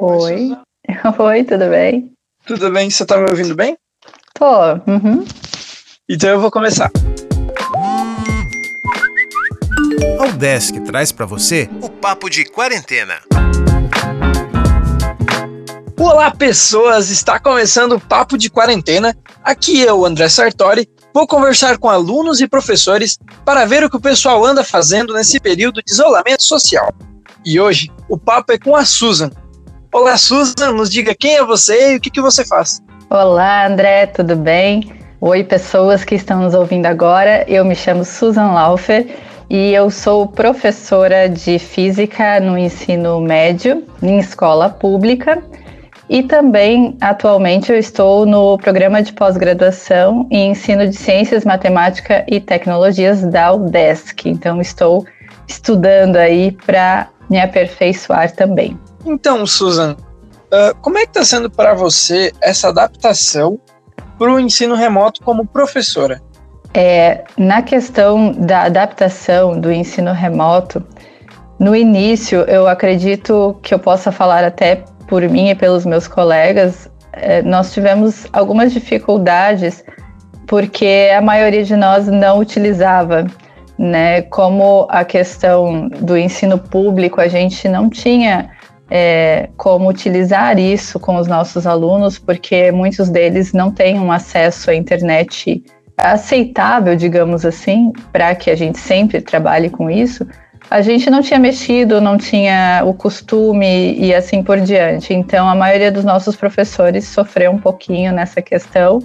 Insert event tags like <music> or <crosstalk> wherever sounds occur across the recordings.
Oi. <laughs> Oi, tudo bem? Tudo bem? Você tá me ouvindo bem? Tô. Uhum. Então eu vou começar. A Udesc traz para você o Papo de Quarentena. Olá, pessoas! Está começando o Papo de Quarentena. Aqui é o André Sartori. Vou conversar com alunos e professores para ver o que o pessoal anda fazendo nesse período de isolamento social. E hoje o papo é com a Susan. Olá, Susan, nos diga quem é você e o que, que você faz. Olá, André, tudo bem? Oi, pessoas que estão nos ouvindo agora. Eu me chamo Susan Laufer e eu sou professora de física no ensino médio, em escola pública. E também, atualmente, eu estou no programa de pós-graduação em ensino de ciências, matemática e tecnologias da UDESC. Então, estou estudando aí para me aperfeiçoar também. Então, Susan, uh, como é que está sendo para você essa adaptação para o ensino remoto como professora? É, na questão da adaptação do ensino remoto, no início, eu acredito que eu possa falar até por mim e pelos meus colegas, é, nós tivemos algumas dificuldades porque a maioria de nós não utilizava, né? Como a questão do ensino público, a gente não tinha é, como utilizar isso com os nossos alunos, porque muitos deles não têm um acesso à internet aceitável, digamos assim, para que a gente sempre trabalhe com isso a gente não tinha mexido, não tinha o costume e assim por diante. Então, a maioria dos nossos professores sofreu um pouquinho nessa questão.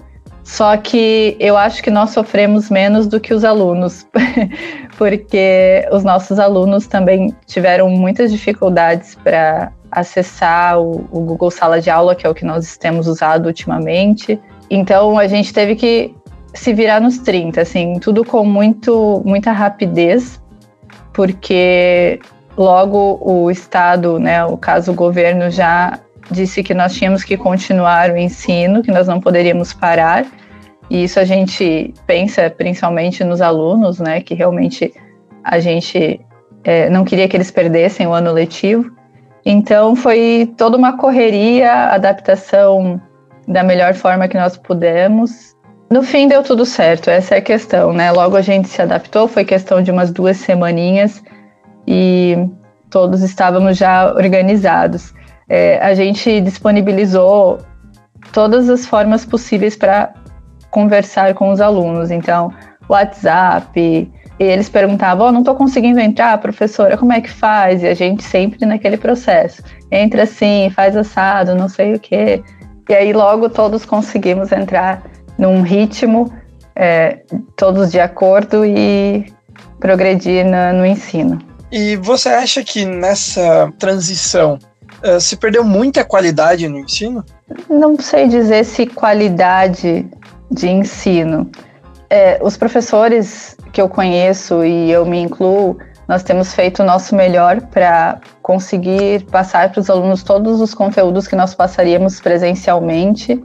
Só que eu acho que nós sofremos menos do que os alunos, <laughs> porque os nossos alunos também tiveram muitas dificuldades para acessar o, o, Google Sala de Aula, que é o que nós temos usado ultimamente. Então a gente teve que se virar nos 30, assim, tudo com muito, muita rapidez porque logo o Estado, né, o caso o governo já disse que nós tínhamos que continuar o ensino, que nós não poderíamos parar. E isso a gente pensa principalmente nos alunos, né, que realmente a gente é, não queria que eles perdessem o ano letivo. Então foi toda uma correria, adaptação da melhor forma que nós pudemos no fim deu tudo certo, essa é a questão, né? Logo a gente se adaptou, foi questão de umas duas semaninhas e todos estávamos já organizados. É, a gente disponibilizou todas as formas possíveis para conversar com os alunos, então WhatsApp, e eles perguntavam, oh, não estou conseguindo entrar, professora, como é que faz? E a gente sempre naquele processo, entra assim, faz assado, não sei o quê. E aí logo todos conseguimos entrar num ritmo, é, todos de acordo e progredir na, no ensino. E você acha que nessa transição uh, se perdeu muita qualidade no ensino? Não sei dizer se qualidade de ensino. É, os professores que eu conheço e eu me incluo, nós temos feito o nosso melhor para conseguir passar para os alunos todos os conteúdos que nós passaríamos presencialmente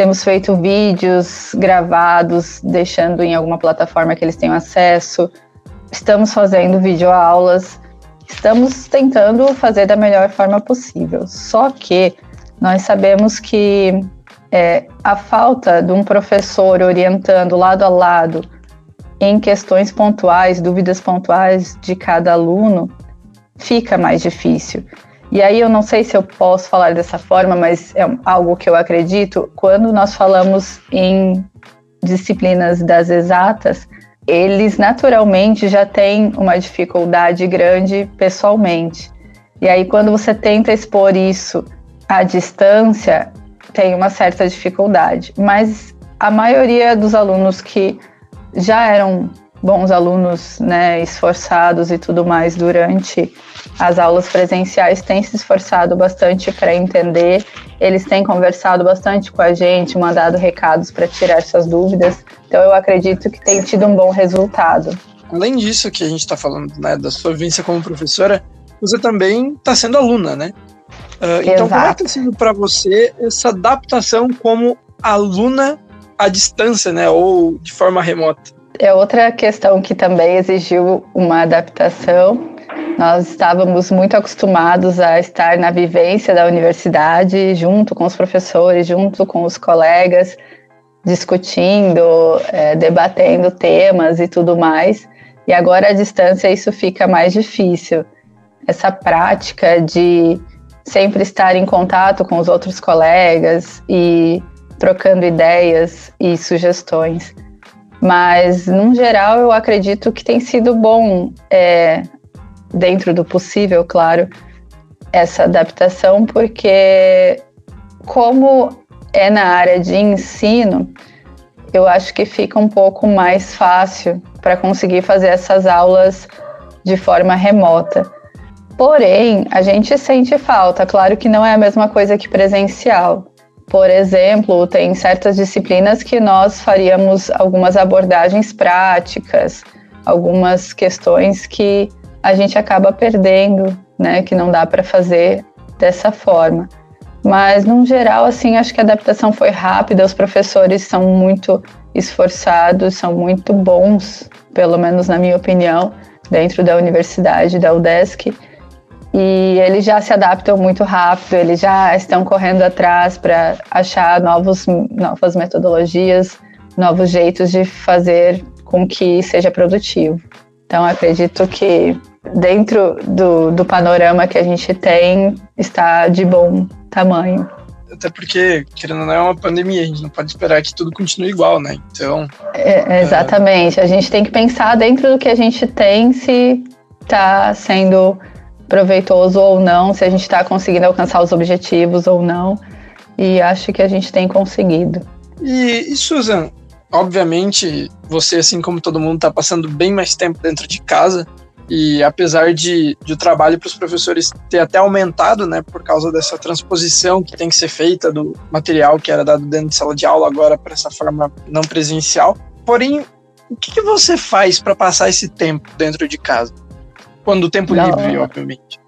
temos feito vídeos gravados, deixando em alguma plataforma que eles tenham acesso. Estamos fazendo videoaulas. Estamos tentando fazer da melhor forma possível. Só que nós sabemos que é, a falta de um professor orientando lado a lado em questões pontuais, dúvidas pontuais de cada aluno, fica mais difícil. E aí eu não sei se eu posso falar dessa forma, mas é algo que eu acredito. Quando nós falamos em disciplinas das exatas, eles naturalmente já têm uma dificuldade grande pessoalmente. E aí quando você tenta expor isso à distância, tem uma certa dificuldade. Mas a maioria dos alunos que já eram bons alunos, né, esforçados e tudo mais durante as aulas presenciais têm se esforçado bastante para entender, eles têm conversado bastante com a gente, mandado recados para tirar suas dúvidas. Então eu acredito que tem tido um bom resultado. Além disso que a gente está falando, né, da sua vivência como professora, você também está sendo aluna, né? Uh, então como é que está sendo para você essa adaptação como aluna à distância, né, ou de forma remota? É outra questão que também exigiu uma adaptação Nós estávamos muito acostumados a estar na vivência da universidade, junto com os professores, junto com os colegas, discutindo, é, debatendo temas e tudo mais. E agora à distância isso fica mais difícil. Essa prática de sempre estar em contato com os outros colegas e trocando ideias e sugestões. Mas, no geral, eu acredito que tem sido bom, é, dentro do possível, claro, essa adaptação, porque, como é na área de ensino, eu acho que fica um pouco mais fácil para conseguir fazer essas aulas de forma remota. Porém, a gente sente falta, claro que não é a mesma coisa que presencial. Por exemplo, tem certas disciplinas que nós faríamos algumas abordagens práticas, algumas questões que a gente acaba perdendo, né, que não dá para fazer dessa forma. Mas, no geral, assim, acho que a adaptação foi rápida, os professores são muito esforçados, são muito bons, pelo menos na minha opinião, dentro da universidade, da UDESC, e eles já se adaptam muito rápido, eles já estão correndo atrás para achar novos, novas metodologias, novos jeitos de fazer com que seja produtivo. Então, acredito que dentro do, do panorama que a gente tem, está de bom tamanho. Até porque, querendo ou não, é uma pandemia, a gente não pode esperar que tudo continue igual, né? Então. É, exatamente. É... A gente tem que pensar dentro do que a gente tem se está sendo proveitoso ou não, se a gente está conseguindo alcançar os objetivos ou não. E acho que a gente tem conseguido. E, e Susan, obviamente, você, assim como todo mundo, está passando bem mais tempo dentro de casa. E apesar de, de o trabalho para os professores ter até aumentado, né, por causa dessa transposição que tem que ser feita do material que era dado dentro de sala de aula agora para essa forma não presencial. Porém, o que, que você faz para passar esse tempo dentro de casa? Quando o tempo livre, obviamente.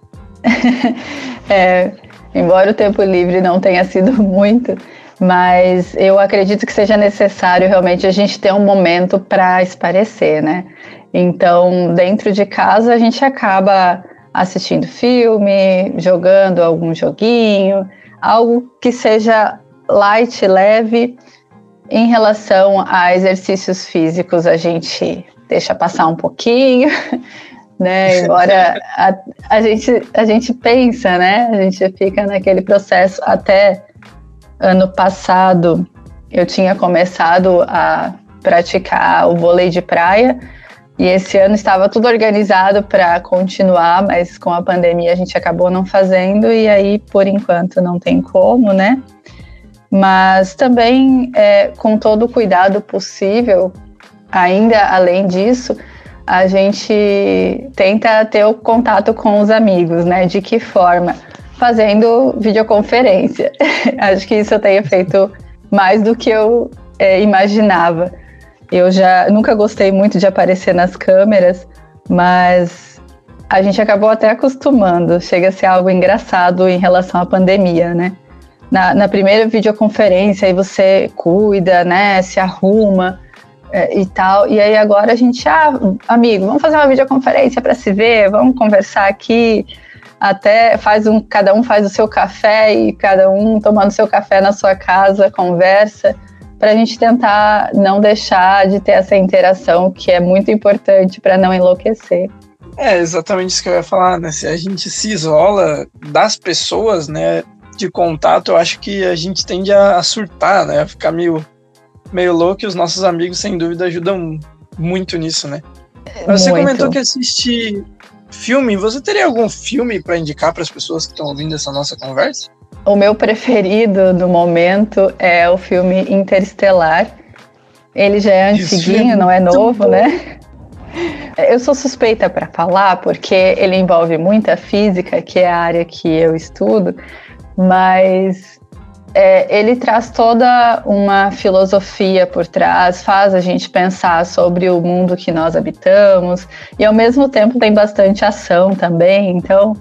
<laughs> é, embora o tempo livre não tenha sido <laughs> muito, mas eu acredito que seja necessário realmente a gente ter um momento para esparecer, né? Então, dentro de casa, a gente acaba assistindo filme, jogando algum joguinho, algo que seja light, leve. Em relação a exercícios físicos, a gente deixa passar um pouquinho, <laughs> né? Embora a, a, gente, a gente pensa, né? A gente fica naquele processo. Até ano passado eu tinha começado a praticar o vôlei de praia e esse ano estava tudo organizado para continuar, mas com a pandemia a gente acabou não fazendo e aí por enquanto não tem como, né? Mas também é, com todo o cuidado possível, ainda além disso, a gente tenta ter o contato com os amigos, né? De que forma? Fazendo videoconferência. <laughs> Acho que isso eu tenho feito mais do que eu é, imaginava. Eu já nunca gostei muito de aparecer nas câmeras, mas a gente acabou até acostumando. Chega a ser algo engraçado em relação à pandemia, né? Na, na primeira videoconferência, aí você cuida, né? Se arruma e tal. E aí agora a gente, ah, amigo, vamos fazer uma videoconferência para se ver, vamos conversar aqui. Até faz um, cada um faz o seu café e cada um tomando seu café na sua casa, conversa, para a gente tentar não deixar de ter essa interação que é muito importante para não enlouquecer. É exatamente isso que eu ia falar, né? Se a gente se isola das pessoas, né, de contato, eu acho que a gente tende a surtar, né, a ficar meio meio louco e os nossos amigos, sem dúvida, ajudam muito nisso, né? Você muito. comentou que assiste filme. Você teria algum filme para indicar para as pessoas que estão ouvindo essa nossa conversa? O meu preferido no momento é o filme Interestelar. Ele já é antiguinho, não é novo, bom. né? Eu sou suspeita para falar porque ele envolve muita física, que é a área que eu estudo, mas é, ele traz toda uma filosofia por trás, faz a gente pensar sobre o mundo que nós habitamos e ao mesmo tempo tem bastante ação também. Então,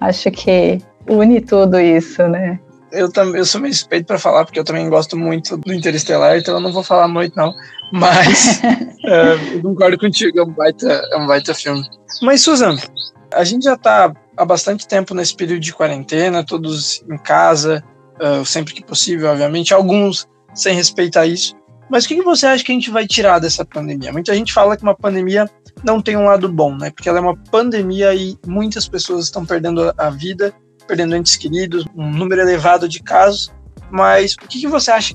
acho que une tudo isso, né? Eu também eu sou meio suspeito para falar porque eu também gosto muito do Interestelar, então eu não vou falar muito não. Mas <laughs> é, eu concordo contigo, é um baita, é um baita filme. Mas Suzana, a gente já está há bastante tempo nesse período de quarentena, todos em casa, uh, sempre que possível, obviamente, alguns sem respeitar isso. Mas o que, você acha que a gente vai tirar dessa pandemia? Muita gente fala que uma pandemia não tem um lado bom, né? Porque ela é uma pandemia e muitas pessoas estão perdendo a vida, perdendo entes queridos, um número elevado de casos. Mas o que, que você acha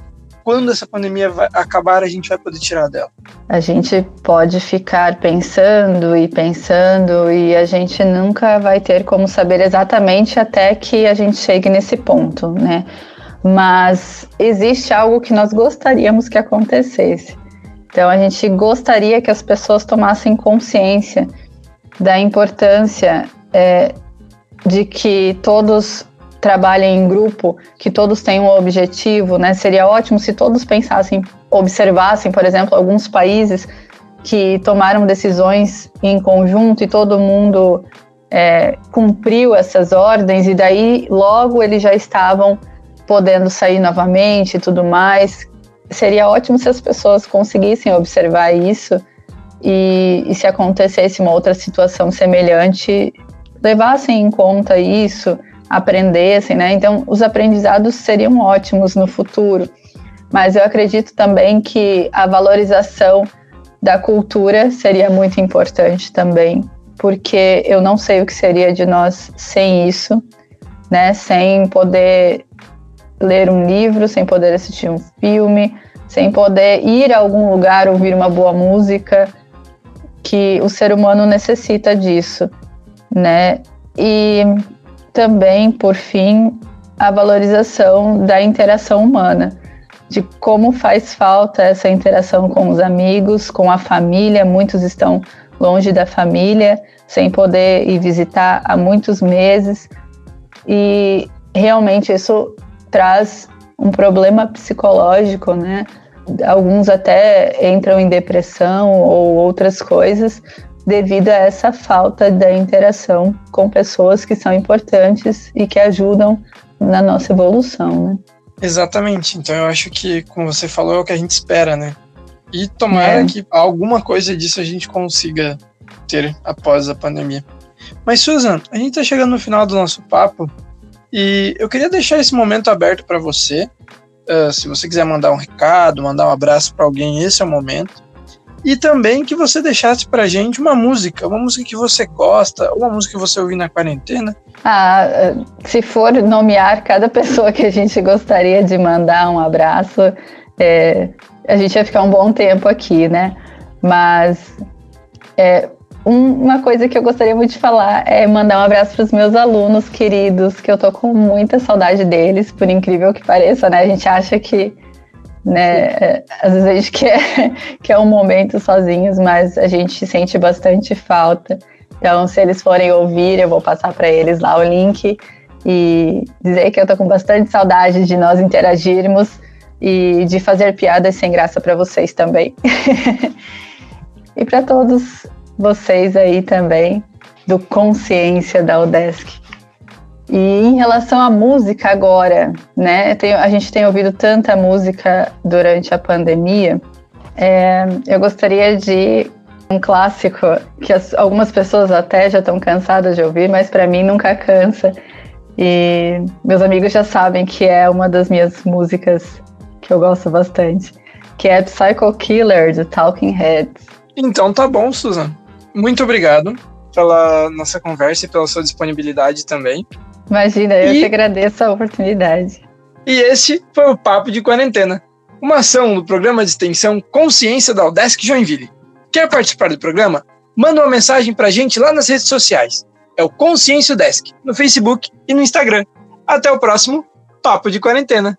quando essa pandemia vai acabar, a gente vai poder tirar dela? A gente pode ficar pensando e pensando e a gente nunca vai ter como saber exatamente até que a gente chegue nesse ponto, né? Mas existe algo que nós gostaríamos que acontecesse. Então a gente gostaria que as pessoas tomassem consciência da importância é, de que todos trabalhem em grupo, que todos tenham um objetivo, né? Seria ótimo se todos pensassem, observassem, por exemplo, alguns países que tomaram decisões em conjunto e todo mundo é, cumpriu essas ordens e daí logo eles já estavam podendo sair novamente e tudo mais. Seria ótimo se as pessoas conseguissem observar isso e, e se acontecesse uma outra situação semelhante, levassem em conta isso, aprendessem, né? Então, os aprendizados seriam ótimos no futuro. Mas eu acredito também que a valorização da cultura seria muito importante também, porque eu não sei o que seria de nós sem isso, né? Sem poder ler um livro, sem poder assistir um filme, sem poder ir a algum lugar ouvir uma boa música, que o ser humano necessita disso, né? E também, por fim, a valorização da interação humana, de como faz falta essa interação com os amigos, com a família. Muitos estão longe da família, sem poder ir visitar há muitos meses, e realmente isso traz um problema psicológico, né? Alguns até entram em depressão ou outras coisas devido a essa falta da interação com pessoas que são importantes e que ajudam na nossa evolução, né? Exatamente. Então eu acho que, como você falou, é o que a gente espera, né? E tomara é. que alguma coisa disso a gente consiga ter após a pandemia. Mas, Susan, a gente está chegando no final do nosso papo e eu queria deixar esse momento aberto para você. Uh, se você quiser mandar um recado, mandar um abraço para alguém, esse é o momento. E também que você deixasse para gente uma música, uma música que você gosta, uma música que você ouviu na quarentena. Ah, se for nomear cada pessoa que a gente gostaria de mandar um abraço, é, a gente ia ficar um bom tempo aqui, né? Mas é, um, uma coisa que eu gostaria muito de falar é mandar um abraço para os meus alunos queridos, que eu tô com muita saudade deles, por incrível que pareça, né? A gente acha que, né, às vezes a gente <laughs> quer, quer um momento sozinhos, mas a gente sente bastante falta. Então, se eles forem ouvir, eu vou passar para eles lá o link e dizer que eu tô com bastante saudade de nós interagirmos e de fazer piadas sem graça para vocês também. <laughs> e para todos vocês aí também do Consciência da Udesc. E em relação à música agora, né? A gente tem ouvido tanta música durante a pandemia. É, eu gostaria de um clássico que as, algumas pessoas até já estão cansadas de ouvir, mas para mim nunca cansa. E meus amigos já sabem que é uma das minhas músicas que eu gosto bastante, que é Psycho Killer do Talking Heads. Então tá bom, Susan muito obrigado pela nossa conversa e pela sua disponibilidade também. Imagina, eu e... que agradeço a oportunidade. E esse foi o Papo de Quarentena, uma ação do programa de extensão Consciência da Udesc Joinville. Quer participar do programa? Manda uma mensagem pra gente lá nas redes sociais. É o Consciência Desk, no Facebook e no Instagram. Até o próximo Papo de Quarentena.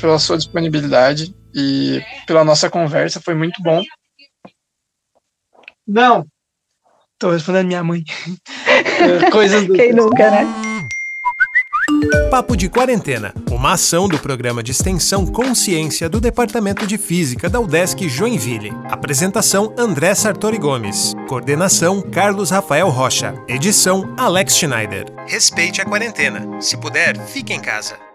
Pela sua disponibilidade e pela nossa conversa, foi muito bom. Não! Tô respondendo minha mãe. <laughs> Coisas do Quem nunca, né? Papo de Quarentena, uma ação do programa de extensão Consciência do Departamento de Física da UDESC Joinville. Apresentação André Sartori Gomes. Coordenação Carlos Rafael Rocha. Edição Alex Schneider. Respeite a quarentena. Se puder, fique em casa.